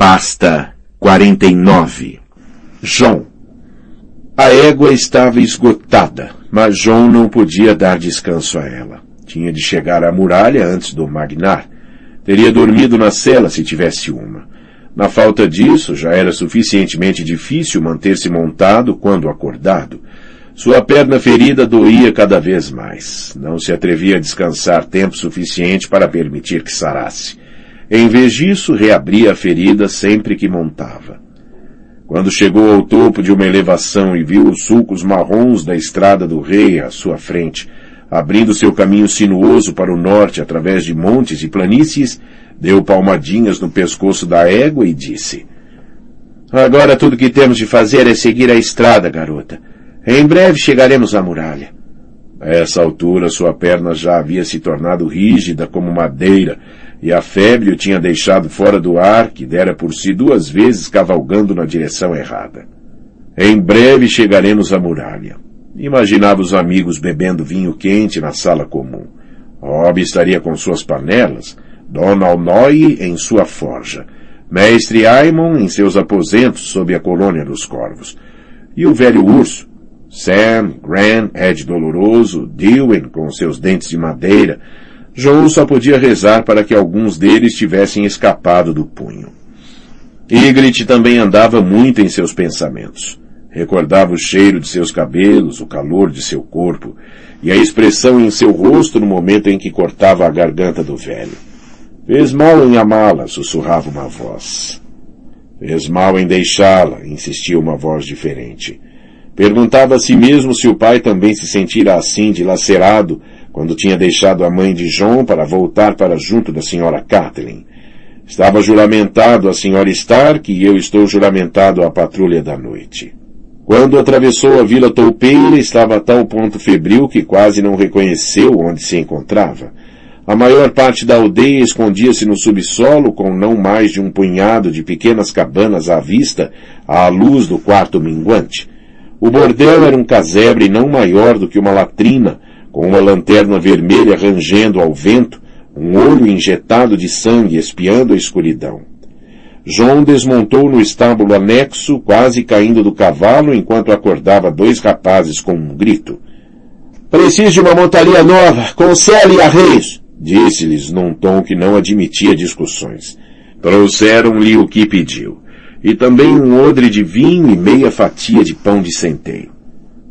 Pasta 49 João A égua estava esgotada, mas João não podia dar descanso a ela. Tinha de chegar à muralha antes do magnar. Teria dormido na cela se tivesse uma. Na falta disso, já era suficientemente difícil manter-se montado quando acordado. Sua perna ferida doía cada vez mais. Não se atrevia a descansar tempo suficiente para permitir que sarasse. Em vez disso, reabria a ferida sempre que montava. Quando chegou ao topo de uma elevação e viu os sulcos marrons da estrada do rei à sua frente, abrindo seu caminho sinuoso para o norte através de montes e planícies, deu palmadinhas no pescoço da égua e disse, Agora tudo que temos de fazer é seguir a estrada, garota. Em breve chegaremos à muralha. A essa altura sua perna já havia se tornado rígida como madeira e a febre o tinha deixado fora do ar, que dera por si duas vezes cavalgando na direção errada. Em breve chegaremos à muralha. Imaginava os amigos bebendo vinho quente na sala comum. Rob estaria com suas panelas, Dona Alnoy em sua forja, Mestre Aimon em seus aposentos sob a colônia dos corvos, e o velho urso, Sam, Gran, Ed Doloroso, Dewey com seus dentes de madeira, João só podia rezar para que alguns deles tivessem escapado do punho. Ygritte também andava muito em seus pensamentos. Recordava o cheiro de seus cabelos, o calor de seu corpo e a expressão em seu rosto no momento em que cortava a garganta do velho. Fez mal em amá-la, sussurrava uma voz. Fez mal em deixá-la, insistia uma voz diferente. Perguntava a si mesmo se o pai também se sentira assim dilacerado quando tinha deixado a mãe de John para voltar para junto da senhora Kathleen. Estava juramentado a senhora Stark e eu estou juramentado à patrulha da noite. Quando atravessou a vila toupeira, estava a tal ponto febril que quase não reconheceu onde se encontrava. A maior parte da aldeia escondia-se no subsolo com não mais de um punhado de pequenas cabanas à vista à luz do quarto minguante. O bordel era um casebre não maior do que uma latrina, com uma lanterna vermelha rangendo ao vento, um olho injetado de sangue espiando a escuridão. João desmontou no estábulo anexo, quase caindo do cavalo, enquanto acordava dois rapazes com um grito. Preciso de uma montaria nova, com cela e arreios, disse-lhes num tom que não admitia discussões. Trouxeram-lhe o que pediu, e também um odre de vinho e meia fatia de pão de centeio.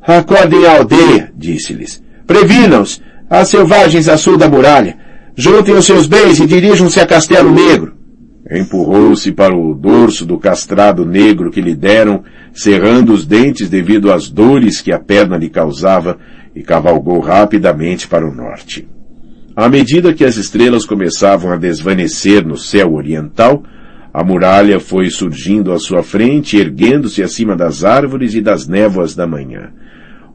Acordem a aldeia, disse-lhes. Previnam-se! Há selvagens a sul da muralha! Juntem os seus bens e dirijam-se a Castelo Negro! Empurrou-se para o dorso do castrado negro que lhe deram, cerrando os dentes devido às dores que a perna lhe causava, e cavalgou rapidamente para o norte. À medida que as estrelas começavam a desvanecer no céu oriental, a muralha foi surgindo à sua frente, erguendo-se acima das árvores e das névoas da manhã.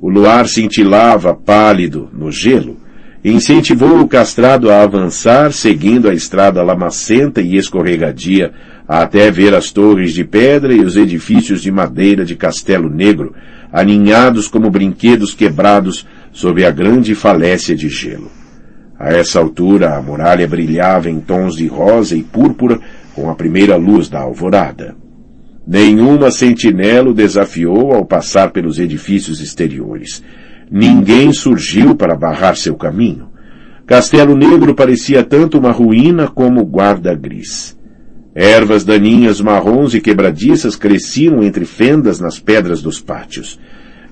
O luar cintilava pálido no gelo e incentivou o castrado a avançar, seguindo a estrada lamacenta e escorregadia, até ver as torres de pedra e os edifícios de madeira de Castelo Negro, aninhados como brinquedos quebrados sob a grande falécia de gelo. A essa altura, a muralha brilhava em tons de rosa e púrpura com a primeira luz da alvorada. Nenhuma sentinela o desafiou ao passar pelos edifícios exteriores. Ninguém surgiu para barrar seu caminho. Castelo Negro parecia tanto uma ruína como guarda gris. Ervas daninhas marrons e quebradiças cresciam entre fendas nas pedras dos pátios.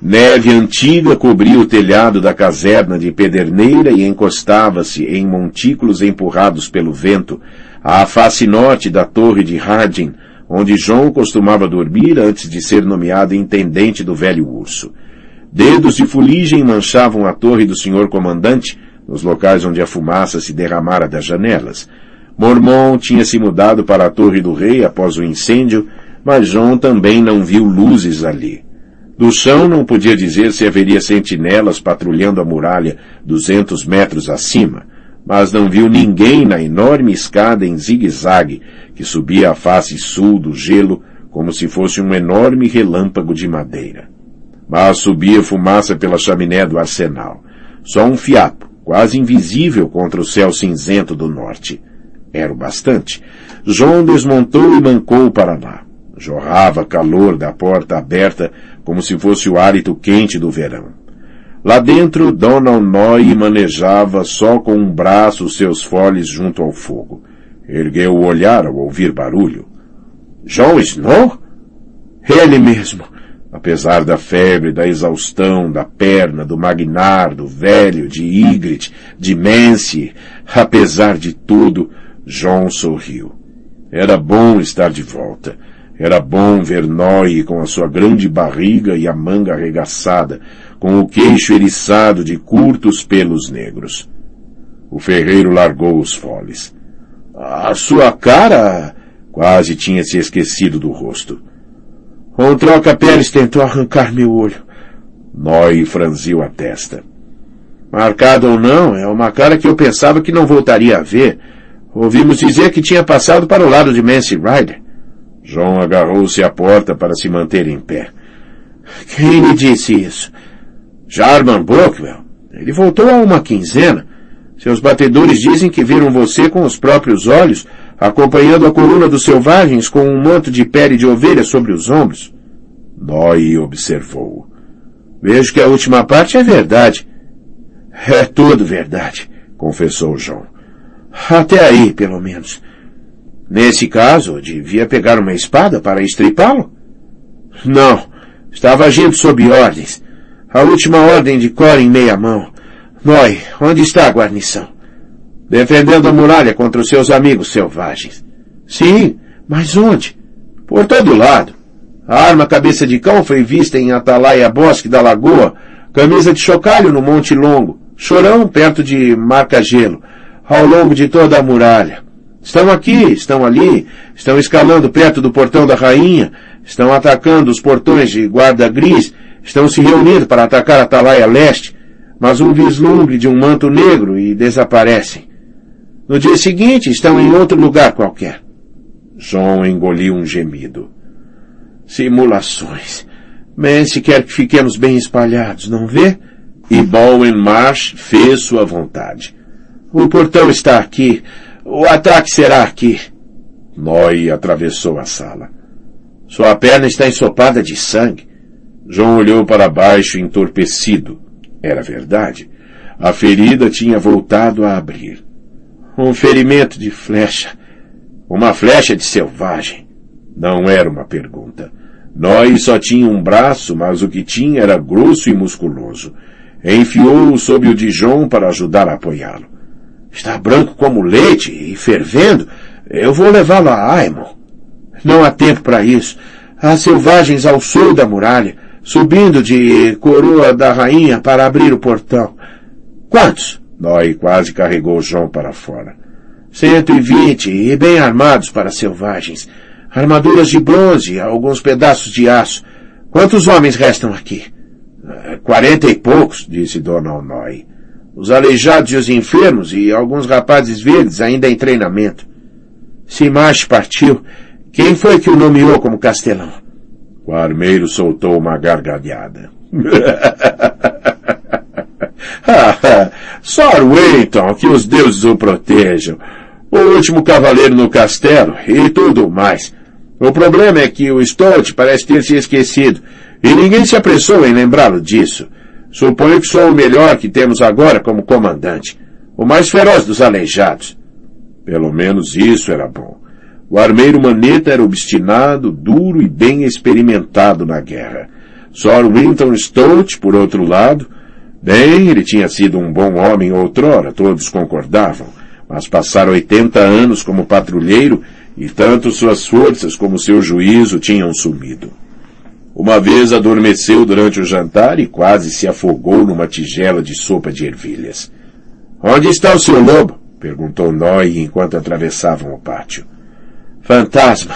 Neve antiga cobria o telhado da caserna de pederneira e encostava-se em montículos empurrados pelo vento à face norte da torre de Harding, onde João costumava dormir antes de ser nomeado intendente do velho urso. Dedos de fuligem manchavam a torre do senhor comandante, nos locais onde a fumaça se derramara das janelas. Mormon tinha se mudado para a torre do rei após o incêndio, mas João também não viu luzes ali. Do chão não podia dizer se haveria sentinelas patrulhando a muralha duzentos metros acima, mas não viu ninguém na enorme escada em zigue-zague que subia a face sul do gelo como se fosse um enorme relâmpago de madeira. Mas subia fumaça pela chaminé do arsenal. Só um fiapo, quase invisível contra o céu cinzento do norte. Era o bastante. João desmontou e mancou para lá. Jorrava calor da porta aberta como se fosse o hálito quente do verão. Lá dentro, Donald Noy manejava só com um braço seus foles junto ao fogo. Ergueu o olhar ao ouvir barulho. John Snow? Ele mesmo. Apesar da febre, da exaustão, da perna, do Magnar, do velho, de Ygritte, de Mance, apesar de tudo, John sorriu. Era bom estar de volta. Era bom ver Noy com a sua grande barriga e a manga arregaçada, com o queixo eriçado de curtos pelos negros. O ferreiro largou os foles. A sua cara quase tinha se esquecido do rosto. Um troca-peles tentou arrancar meu olho. Noy franziu a testa. Marcado ou não, é uma cara que eu pensava que não voltaria a ver. Ouvimos dizer que tinha passado para o lado de Mance Ryder. João agarrou-se à porta para se manter em pé. Quem lhe disse isso? Jarman Brockwell. Ele voltou há uma quinzena. Seus batedores dizem que viram você com os próprios olhos, acompanhando a coluna dos selvagens com um manto de pele de ovelha sobre os ombros. Noy observou. Vejo que a última parte é verdade. É tudo verdade, confessou João. Até aí, pelo menos. Nesse caso, devia pegar uma espada para estripá-lo? Não. Estava agindo sob ordens. A última ordem de Cor em meia mão. Noi, onde está a guarnição? Defendendo a muralha contra os seus amigos selvagens. Sim, mas onde? Por todo lado. A arma cabeça de cão foi vista em Atalaia Bosque da Lagoa, camisa de chocalho no Monte Longo, chorão perto de Marca-Gelo, ao longo de toda a muralha. Estão aqui, estão ali, estão escalando perto do portão da rainha, estão atacando os portões de guarda gris, estão se reunindo para atacar a Atalaia Leste, mas um vislumbre de um manto negro e desaparecem. No dia seguinte estão em outro lugar qualquer. John engoliu um gemido. Simulações. Mance quer que fiquemos bem espalhados, não vê? E Bowen Marsh fez sua vontade. O portão está aqui. O ataque será aqui. Noy atravessou a sala. Sua perna está ensopada de sangue. João olhou para baixo entorpecido. Era verdade. A ferida tinha voltado a abrir. Um ferimento de flecha. Uma flecha de selvagem. Não era uma pergunta. Noy só tinha um braço, mas o que tinha era grosso e musculoso. Enfiou-o sob o Dijon para ajudar a apoiá-lo. Está branco como leite e fervendo. Eu vou levá-lo a Aemon. Não há tempo para isso. Há selvagens ao sul da muralha, subindo de coroa da rainha para abrir o portão. Quantos? Noy quase carregou João para fora. Cento e vinte, e bem armados para selvagens. Armaduras de bronze, alguns pedaços de aço. Quantos homens restam aqui? Quarenta e poucos, disse Dona Noy os aleijados e os enfermos e alguns rapazes verdes ainda em treinamento. Simache partiu. Quem foi que o nomeou como castelão? O armeiro soltou uma gargalhada. Sir Wayton, que os deuses o protejam. O último cavaleiro no castelo e tudo mais. O problema é que o Stout parece ter se esquecido e ninguém se apressou em lembrá-lo disso. Suponho que sou o melhor que temos agora como comandante. O mais feroz dos aleijados. Pelo menos isso era bom. O armeiro Maneta era obstinado, duro e bem experimentado na guerra. Sir Winton Stout, por outro lado, bem, ele tinha sido um bom homem outrora, todos concordavam, mas passar 80 anos como patrulheiro e tanto suas forças como seu juízo tinham sumido. Uma vez adormeceu durante o jantar e quase se afogou numa tigela de sopa de ervilhas. Onde está o seu lobo? perguntou Noy enquanto atravessavam o pátio. Fantasma.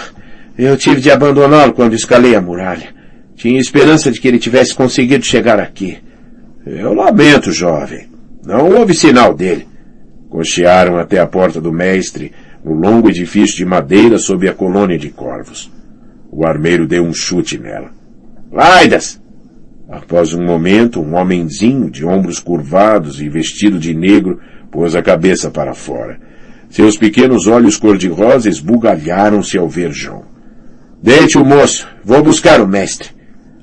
Eu tive de abandoná-lo quando escalei a muralha. Tinha esperança de que ele tivesse conseguido chegar aqui. Eu lamento, jovem. Não houve sinal dele. Cochearam até a porta do mestre, no longo edifício de madeira sob a colônia de corvos. O armeiro deu um chute nela. Laidas! Após um momento, um homenzinho de ombros curvados e vestido de negro pôs a cabeça para fora. Seus pequenos olhos cor-de-rosa esbugalharam-se ao ver João. Deite o moço, vou buscar o mestre.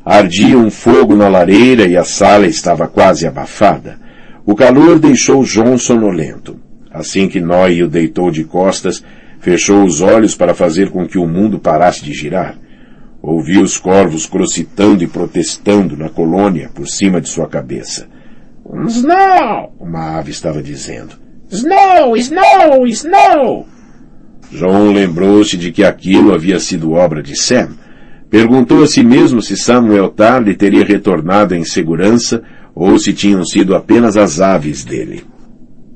Ardia um fogo na lareira e a sala estava quase abafada. O calor deixou João sonolento. Assim que Noé o deitou de costas, fechou os olhos para fazer com que o mundo parasse de girar. Ouviu os corvos crocitando e protestando na colônia por cima de sua cabeça. Snow! Uma ave estava dizendo. Snow! Snow! Snow! João lembrou-se de que aquilo havia sido obra de Sam. Perguntou a si mesmo se Samuel Tarly teria retornado em segurança ou se tinham sido apenas as aves dele.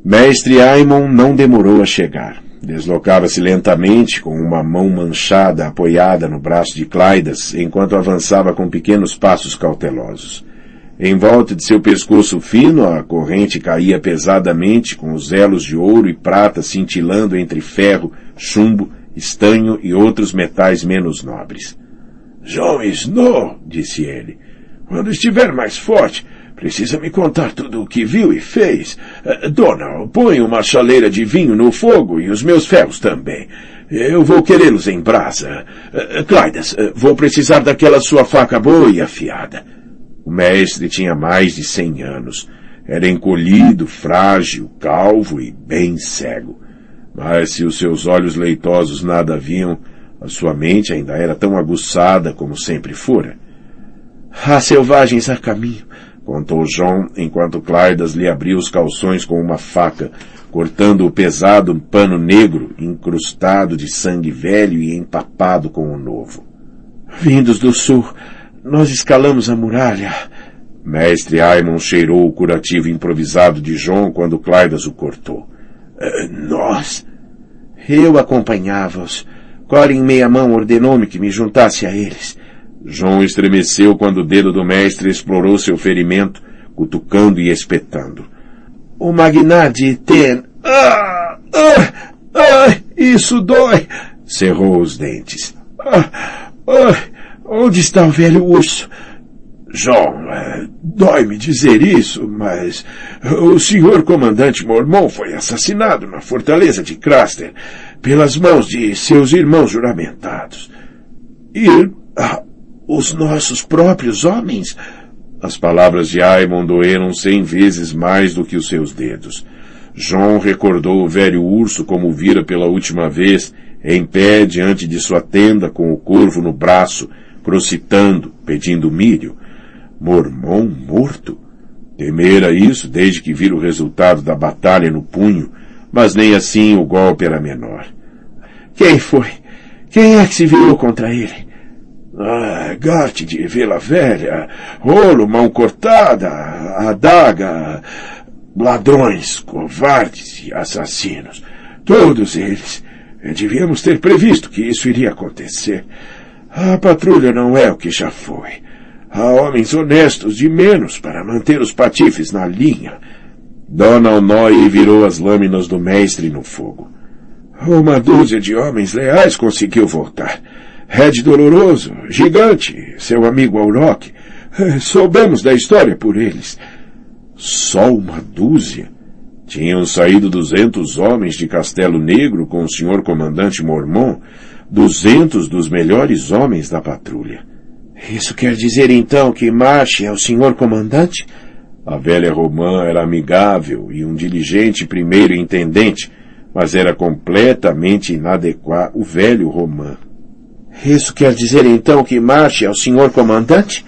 Mestre Aimon não demorou a chegar. Deslocava-se lentamente, com uma mão manchada apoiada no braço de Claidas, enquanto avançava com pequenos passos cautelosos. Em volta de seu pescoço fino, a corrente caía pesadamente, com os elos de ouro e prata cintilando entre ferro, chumbo, estanho e outros metais menos nobres. John Snow, disse ele, quando estiver mais forte, Precisa me contar tudo o que viu e fez. Uh, dona, põe uma chaleira de vinho no fogo e os meus ferros também. Eu vou querê-los em brasa. Uh, Claidas, uh, vou precisar daquela sua faca boa e afiada. O mestre tinha mais de cem anos. Era encolhido, frágil, calvo e bem cego. Mas se os seus olhos leitosos nada viam, a sua mente ainda era tão aguçada como sempre fora. Há selvagens a caminho contou John enquanto Claidas lhe abriu os calções com uma faca, cortando o pesado pano negro, incrustado de sangue velho e empapado com o novo. Vindos do sul, nós escalamos a muralha. Mestre Aimon cheirou o curativo improvisado de John quando Claidas o cortou. Uh, nós? Eu acompanhava-os. Colin Meia Mão ordenou-me que me juntasse a eles. João estremeceu quando o dedo do mestre explorou seu ferimento, cutucando e espetando. O magnate tem... Ah! Ah! Ah! Isso dói! Cerrou os dentes. Ah! Ah! Onde está o velho urso? João, é, dói-me dizer isso, mas o senhor comandante Mormon foi assassinado na fortaleza de Craster pelas mãos de seus irmãos juramentados. E ah, os nossos próprios homens? As palavras de Aimon doeram cem vezes mais do que os seus dedos. John recordou o velho urso como o vira pela última vez, em pé diante de sua tenda com o corvo no braço, crocitando, pedindo milho. Mormon morto? Temera isso desde que vira o resultado da batalha no punho, mas nem assim o golpe era menor. Quem foi? Quem é que se virou contra ele? Ah, Garte de Vila Velha, rolo, mão cortada, adaga, ladrões, covardes e assassinos. Todos eles. Devíamos ter previsto que isso iria acontecer. A patrulha não é o que já foi. Há homens honestos de menos para manter os patifes na linha. Dona Onói virou as lâminas do mestre no fogo. Uma dúzia de homens leais conseguiu voltar. Red Doloroso, Gigante, seu amigo Auroch. Soubemos da história por eles. Só uma dúzia? Tinham saído duzentos homens de Castelo Negro com o senhor comandante Mormon, duzentos dos melhores homens da patrulha. Isso quer dizer então que Marche é o senhor comandante? A velha Romã era amigável e um diligente primeiro intendente, mas era completamente inadequado o velho Romã. Isso quer dizer então que Marte é o senhor comandante?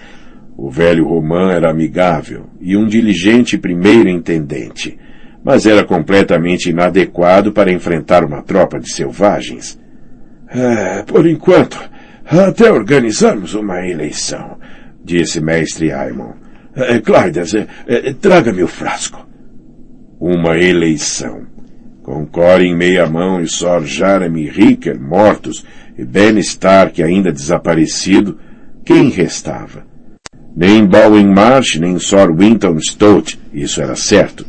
O velho Romã era amigável e um diligente primeiro intendente, mas era completamente inadequado para enfrentar uma tropa de selvagens. É, por enquanto, até organizarmos uma eleição, disse mestre Aimon. É, Claidas, é, é, traga-me o frasco. Uma eleição. Com Corin meia mão e Sor Jeremy Ricker mortos, e Ben Stark ainda desaparecido, quem restava? Nem Bowen Marsh, nem Sir Winton Stout, isso era certo.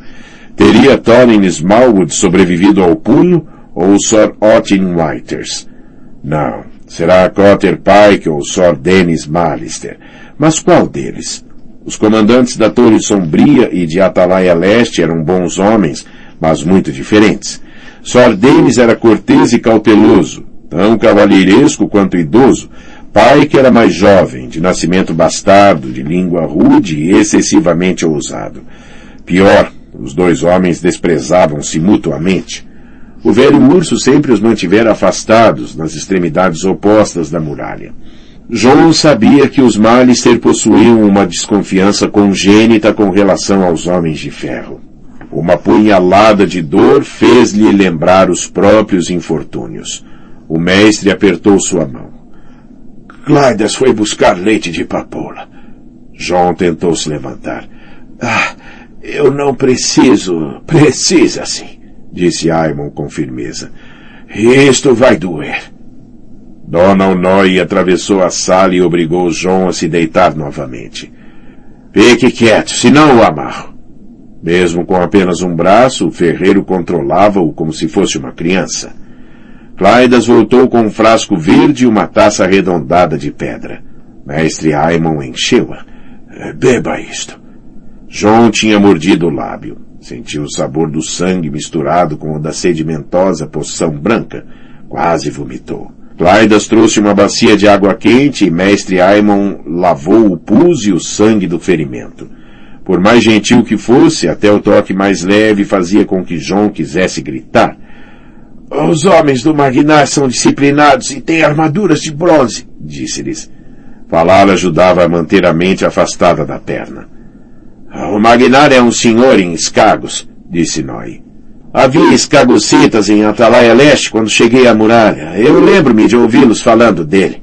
Teria Thorin Smallwood sobrevivido ao punho ou Sir Otin Whiters? Não, será Cotter Pike ou Sir Dennis Malister. Mas qual deles? Os comandantes da Torre Sombria e de Atalaia Leste eram bons homens, mas muito diferentes. Sr. Denis era cortês e cauteloso, tão cavalheiresco quanto idoso, pai que era mais jovem, de nascimento bastardo, de língua rude e excessivamente ousado. Pior, os dois homens desprezavam-se mutuamente. O velho urso sempre os mantivera afastados, nas extremidades opostas da muralha. João sabia que os Malister possuíam uma desconfiança congênita com relação aos homens de ferro. Uma punhalada de dor fez-lhe lembrar os próprios infortúnios. O mestre apertou sua mão. Clydas foi buscar leite de papoula. João tentou se levantar. Ah, eu não preciso. Precisa sim, disse Aimon com firmeza. Isto vai doer. Dona Onói atravessou a sala e obrigou João a se deitar novamente. Fique quieto, senão o amarro. Mesmo com apenas um braço, o ferreiro controlava-o como se fosse uma criança. Claidas voltou com um frasco verde e uma taça arredondada de pedra. Mestre Aimon encheu-a. Beba isto. João tinha mordido o lábio. Sentiu o sabor do sangue misturado com o da sedimentosa poção branca. Quase vomitou. Claidas trouxe uma bacia de água quente e mestre Aimon lavou o pus e o sangue do ferimento. Por mais gentil que fosse, até o toque mais leve fazia com que João quisesse gritar. Os homens do Magnar são disciplinados e têm armaduras de bronze, disse-lhes. Falar ajudava a manter a mente afastada da perna. O Magnar é um senhor em escagos, disse Noi. Havia escagocitas em Atalaia Leste quando cheguei à muralha. Eu lembro-me de ouvi-los falando dele.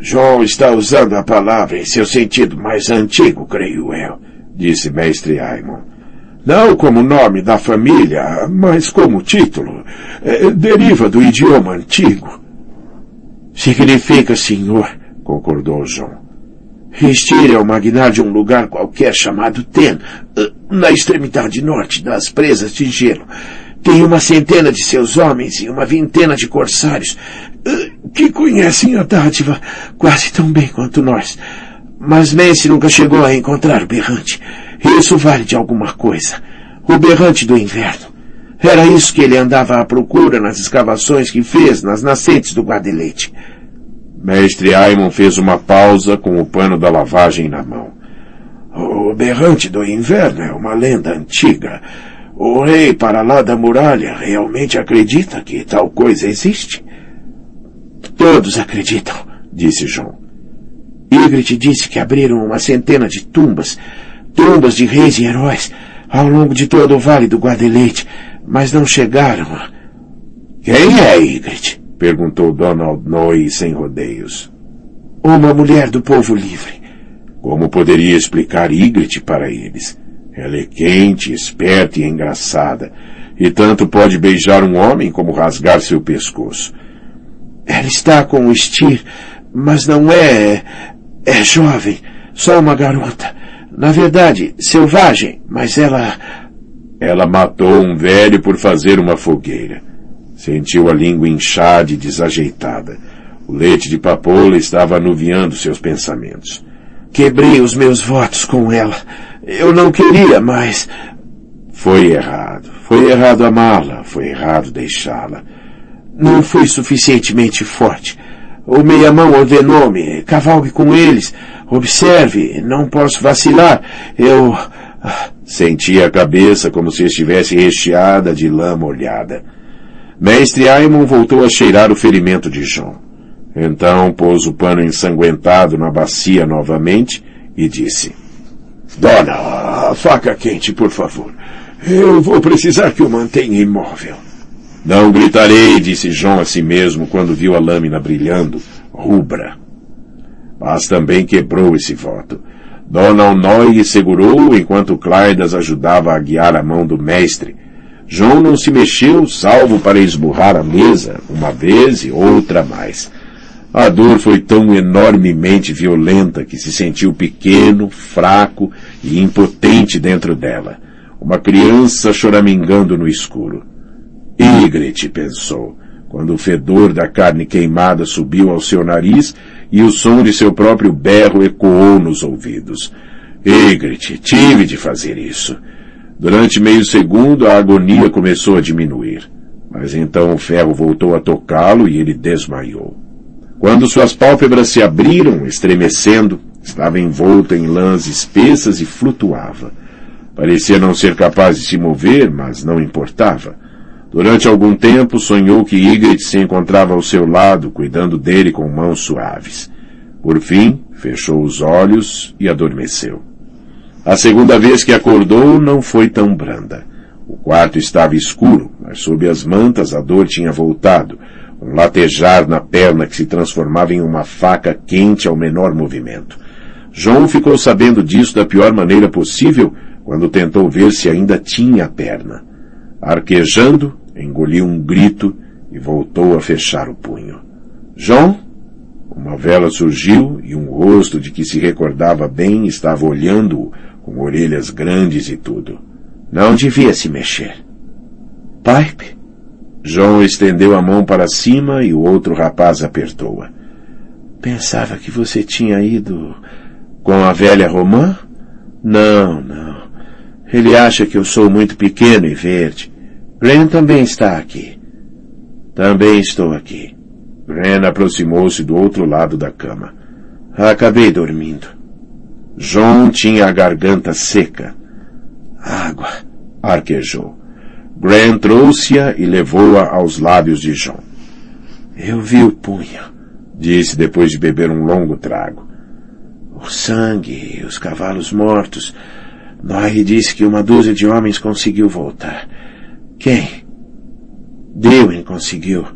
João está usando a palavra em seu sentido mais antigo, creio eu, disse mestre Aimon. Não como nome da família, mas como título. É, deriva do idioma antigo. Significa senhor, concordou João. Restire ao magnar de um lugar qualquer chamado Ten, eh, na extremidade norte das presas de gelo. Tem uma centena de seus homens e uma vintena de corsários eh, que conhecem a dádiva quase tão bem quanto nós. Mas Messi nunca chegou a encontrar o berrante. Isso vale de alguma coisa. O berrante do inverno. Era isso que ele andava à procura nas escavações que fez nas nascentes do Guadelete. Mestre Aimon fez uma pausa com o pano da lavagem na mão. O berrante do inverno é uma lenda antiga. O rei para lá da muralha realmente acredita que tal coisa existe? Todos acreditam, disse João. Ygritte disse que abriram uma centena de tumbas, tumbas de reis e heróis, ao longo de todo o vale do Guadelete, mas não chegaram a... Quem é Ygritte? Perguntou Donald Noy sem rodeios. Uma mulher do povo livre. Como poderia explicar Ygritte para eles? Ela é quente, esperta e engraçada, e tanto pode beijar um homem como rasgar seu pescoço. Ela está com o Stir, mas não é... é jovem, só uma garota. Na verdade, selvagem, mas ela... Ela matou um velho por fazer uma fogueira. Sentiu a língua inchada e desajeitada. O leite de papoula estava anuviando seus pensamentos. Quebrei os meus votos com ela. Eu não queria, mas... Foi errado. Foi errado amá-la. Foi errado deixá-la. Não fui suficientemente forte. O meia-mão ordenou-me. Cavalgue com eles. Observe. Não posso vacilar. Eu... Sentia a cabeça como se estivesse recheada de lã molhada. Mestre Aimon voltou a cheirar o ferimento de João. Então pôs o pano ensanguentado na bacia novamente e disse: Dona, a faca quente, por favor. Eu vou precisar que o mantenha imóvel. Não gritarei, disse João a si mesmo quando viu a lâmina brilhando, rubra. Mas também quebrou esse voto. Dona Onói segurou enquanto Claidas ajudava a guiar a mão do mestre, João não se mexeu, salvo para esburrar a mesa, uma vez e outra mais. A dor foi tão enormemente violenta que se sentiu pequeno, fraco e impotente dentro dela. Uma criança choramingando no escuro. Ygritte, pensou, quando o fedor da carne queimada subiu ao seu nariz e o som de seu próprio berro ecoou nos ouvidos. Ygritte, tive de fazer isso. Durante meio segundo, a agonia começou a diminuir. Mas então o ferro voltou a tocá-lo e ele desmaiou. Quando suas pálpebras se abriram, estremecendo, estava envolto em lãs espessas e flutuava. Parecia não ser capaz de se mover, mas não importava. Durante algum tempo sonhou que Ygritte se encontrava ao seu lado, cuidando dele com mãos suaves. Por fim, fechou os olhos e adormeceu. A segunda vez que acordou não foi tão branda. O quarto estava escuro, mas sob as mantas a dor tinha voltado, um latejar na perna que se transformava em uma faca quente ao menor movimento. João ficou sabendo disso da pior maneira possível quando tentou ver se ainda tinha a perna. Arquejando, engoliu um grito e voltou a fechar o punho. João? Uma vela surgiu e um rosto de que se recordava bem estava olhando-o com orelhas grandes e tudo. Não devia se mexer. Pipe? João estendeu a mão para cima e o outro rapaz apertou-a. Pensava que você tinha ido com a velha Romã? Não, não. Ele acha que eu sou muito pequeno e verde. Gren também está aqui. Também estou aqui. Gren aproximou-se do outro lado da cama. Acabei dormindo. John tinha a garganta seca. Água, arquejou. Gren trouxe-a e levou-a aos lábios de John. Eu vi o punho, disse depois de beber um longo trago. O sangue, os cavalos mortos, Norrie disse que uma dúzia de homens conseguiu voltar. Quem? Dewey conseguiu.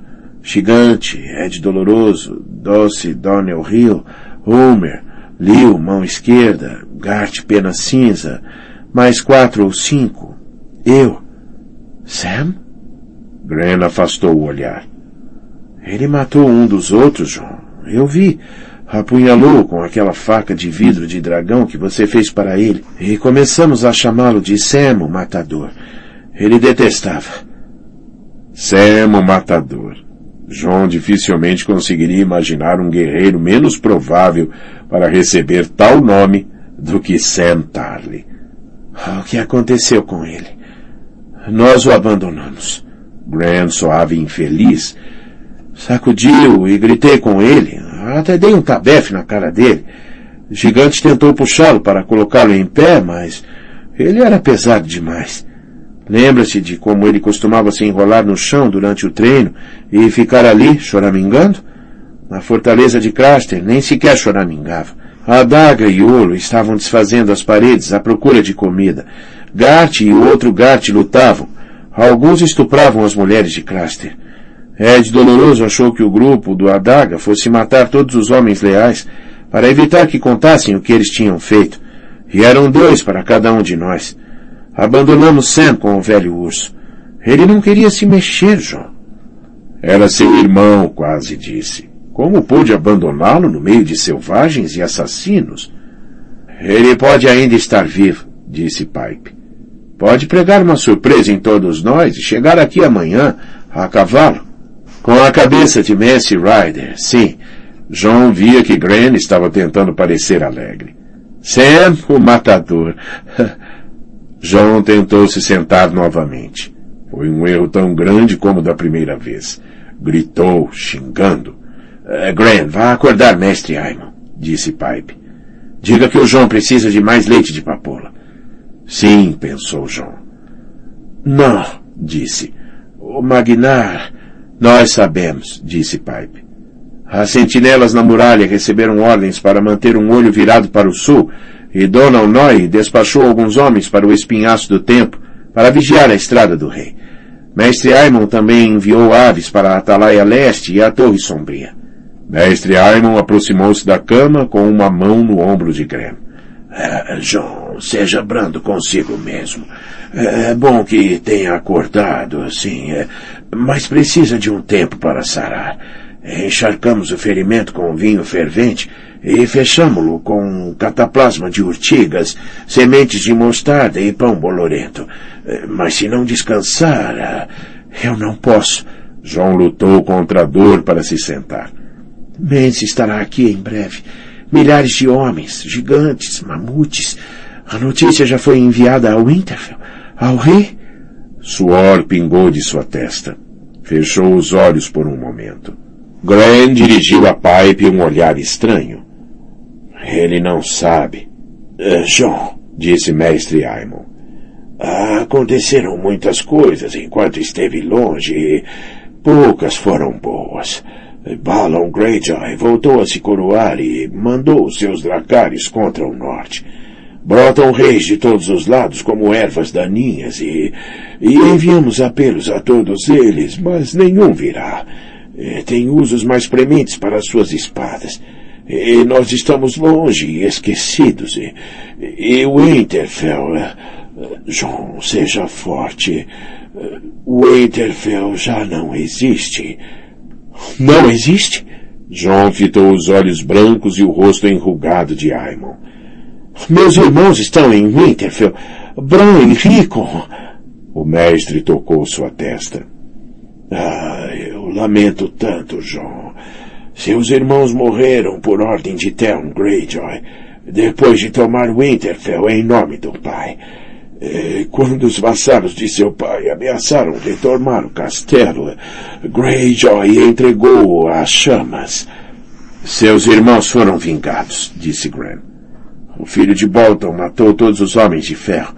Gigante, Ed Doloroso, Doce Donnell Hill, Homer, Liu, mão esquerda, Gart, pena cinza, mais quatro ou cinco. Eu. Sam? Gren afastou o olhar. Ele matou um dos outros, John. Eu vi apunhalou com aquela faca de vidro de dragão que você fez para ele, e começamos a chamá-lo de Sam o Matador. Ele detestava. Sam o Matador. John dificilmente conseguiria imaginar um guerreiro menos provável para receber tal nome do que Sam Tarly. O que aconteceu com ele? Nós o abandonamos. Grant soava infeliz. Sacudiu e gritei com ele, até dei um tabefe na cara dele. O gigante tentou puxá-lo para colocá-lo em pé, mas ele era pesado demais. Lembra-se de como ele costumava se enrolar no chão durante o treino e ficar ali, choramingando? Na fortaleza de Craster nem sequer choramingava. A adaga e Olo estavam desfazendo as paredes à procura de comida. Gart e outro Gart lutavam. Alguns estupravam as mulheres de Craster. Ed Doloroso achou que o grupo do Adaga fosse matar todos os homens leais para evitar que contassem o que eles tinham feito. E eram dois para cada um de nós. Abandonamos Sam com o velho urso. Ele não queria se mexer, John. Era seu irmão, quase disse. Como pôde abandoná-lo no meio de selvagens e assassinos? Ele pode ainda estar vivo, disse Pipe. Pode pregar uma surpresa em todos nós e chegar aqui amanhã, a cavalo. Com a cabeça de Messi Ryder, sim. John via que Gren estava tentando parecer alegre. Sam, o matador. John tentou se sentar novamente. Foi um erro tão grande como da primeira vez. Gritou, xingando. Uh, Gren, vá acordar mestre Aimon, disse Pipe. Diga que o John precisa de mais leite de papoula. Sim, pensou John. Não, disse. O Magnar... Nós sabemos, disse Pipe. As sentinelas na muralha receberam ordens para manter um olho virado para o sul, e Donald Noy despachou alguns homens para o espinhaço do tempo, para vigiar a estrada do rei. Mestre Aimon também enviou aves para a Atalaia Leste e a Torre Sombria. Mestre Aimon aproximou-se da cama com uma mão no ombro de Graham. É, John, seja brando consigo mesmo. É, é bom que tenha acordado, assim, é, mas precisa de um tempo para sarar. Encharcamos o ferimento com vinho fervente e fechamo-lo com cataplasma de urtigas, sementes de mostarda e pão bolorento. É, mas se não descansar, é, eu não posso. João lutou contra a dor para se sentar. Mense estará aqui em breve. Milhares de homens, gigantes, mamutes. A notícia já foi enviada ao Winterfell. Ao rei? Suor pingou de sua testa. Fechou os olhos por um momento. Glenn dirigiu a Pipe um olhar estranho. Ele não sabe. Uh, John, disse mestre Aimon. Aconteceram muitas coisas enquanto esteve longe e poucas foram boas. Balon Greyjoy voltou a se coroar e mandou seus dracares contra o norte. Brotam reis de todos os lados como ervas daninhas e, e enviamos apelos a todos eles, mas nenhum virá. Tem usos mais prementes para suas espadas. E nós estamos longe e esquecidos. E, e Winterfell... John, seja forte. Winterfell já não existe. Não existe? John fitou os olhos brancos e o rosto enrugado de Aemon. Meus irmãos estão em Winterfell. Bran e Rico. O mestre tocou sua testa. Ah, eu lamento tanto, John. Seus irmãos morreram por ordem de Theon Greyjoy, depois de tomar Winterfell em nome do pai. E quando os vassalos de seu pai ameaçaram retomar o castelo, Greyjoy entregou-o às chamas. Seus irmãos foram vingados, disse Graham. O filho de Bolton matou todos os homens de ferro,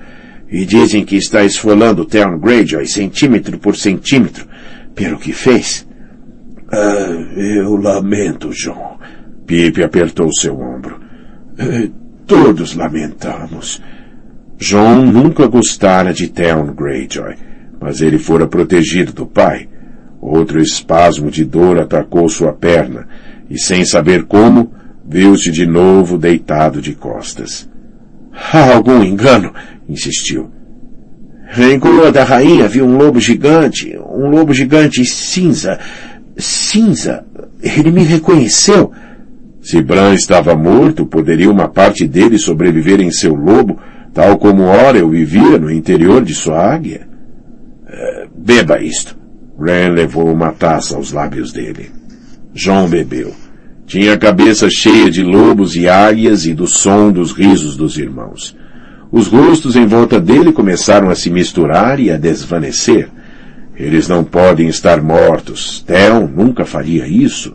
e dizem que está esfolando Theon Greyjoy centímetro por centímetro pelo que fez. Ah, eu lamento, John. Pipe apertou seu ombro. Eh, todos lamentamos. John nunca gostara de Theon Greyjoy, mas ele fora protegido do pai. Outro espasmo de dor atacou sua perna, e sem saber como, viu-se de novo deitado de costas. Há algum engano? insistiu. Coroa da rainha vi um lobo gigante, um lobo gigante cinza. Cinza. Ele me reconheceu. Se Bran estava morto, poderia uma parte dele sobreviver em seu lobo, tal como Orel vivia no interior de sua águia? Uh, beba isto. Ren levou uma taça aos lábios dele. John bebeu. Tinha a cabeça cheia de lobos e águias e do som dos risos dos irmãos. Os rostos em volta dele começaram a se misturar e a desvanecer. Eles não podem estar mortos. Theon nunca faria isso.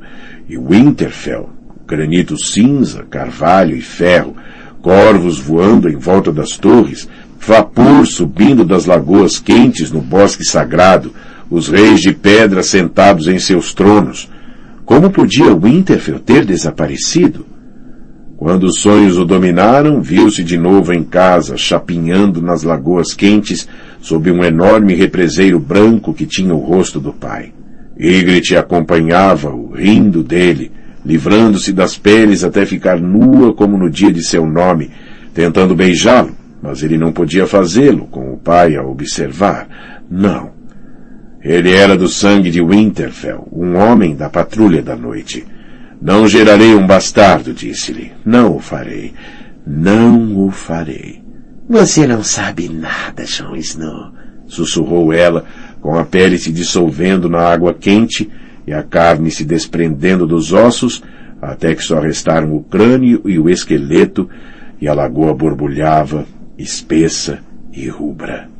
E Winterfell, granito cinza, carvalho e ferro, corvos voando em volta das torres, vapor subindo das lagoas quentes no bosque sagrado, os reis de pedra sentados em seus tronos. Como podia Winterfell ter desaparecido? Quando os sonhos o dominaram, viu-se de novo em casa, chapinhando nas lagoas quentes, sob um enorme represeiro branco que tinha o rosto do pai. Ygritte acompanhava-o, rindo dele, livrando-se das peles até ficar nua como no dia de seu nome, tentando beijá-lo, mas ele não podia fazê-lo, com o pai a observar. Não. Ele era do sangue de Winterfell, um homem da patrulha da noite. Não gerarei um bastardo, disse-lhe. Não o farei. Não o farei. Você não sabe nada, Jon Snow, sussurrou ela, com a pele se dissolvendo na água quente e a carne se desprendendo dos ossos, até que só restaram o crânio e o esqueleto, e a lagoa borbulhava, espessa e rubra.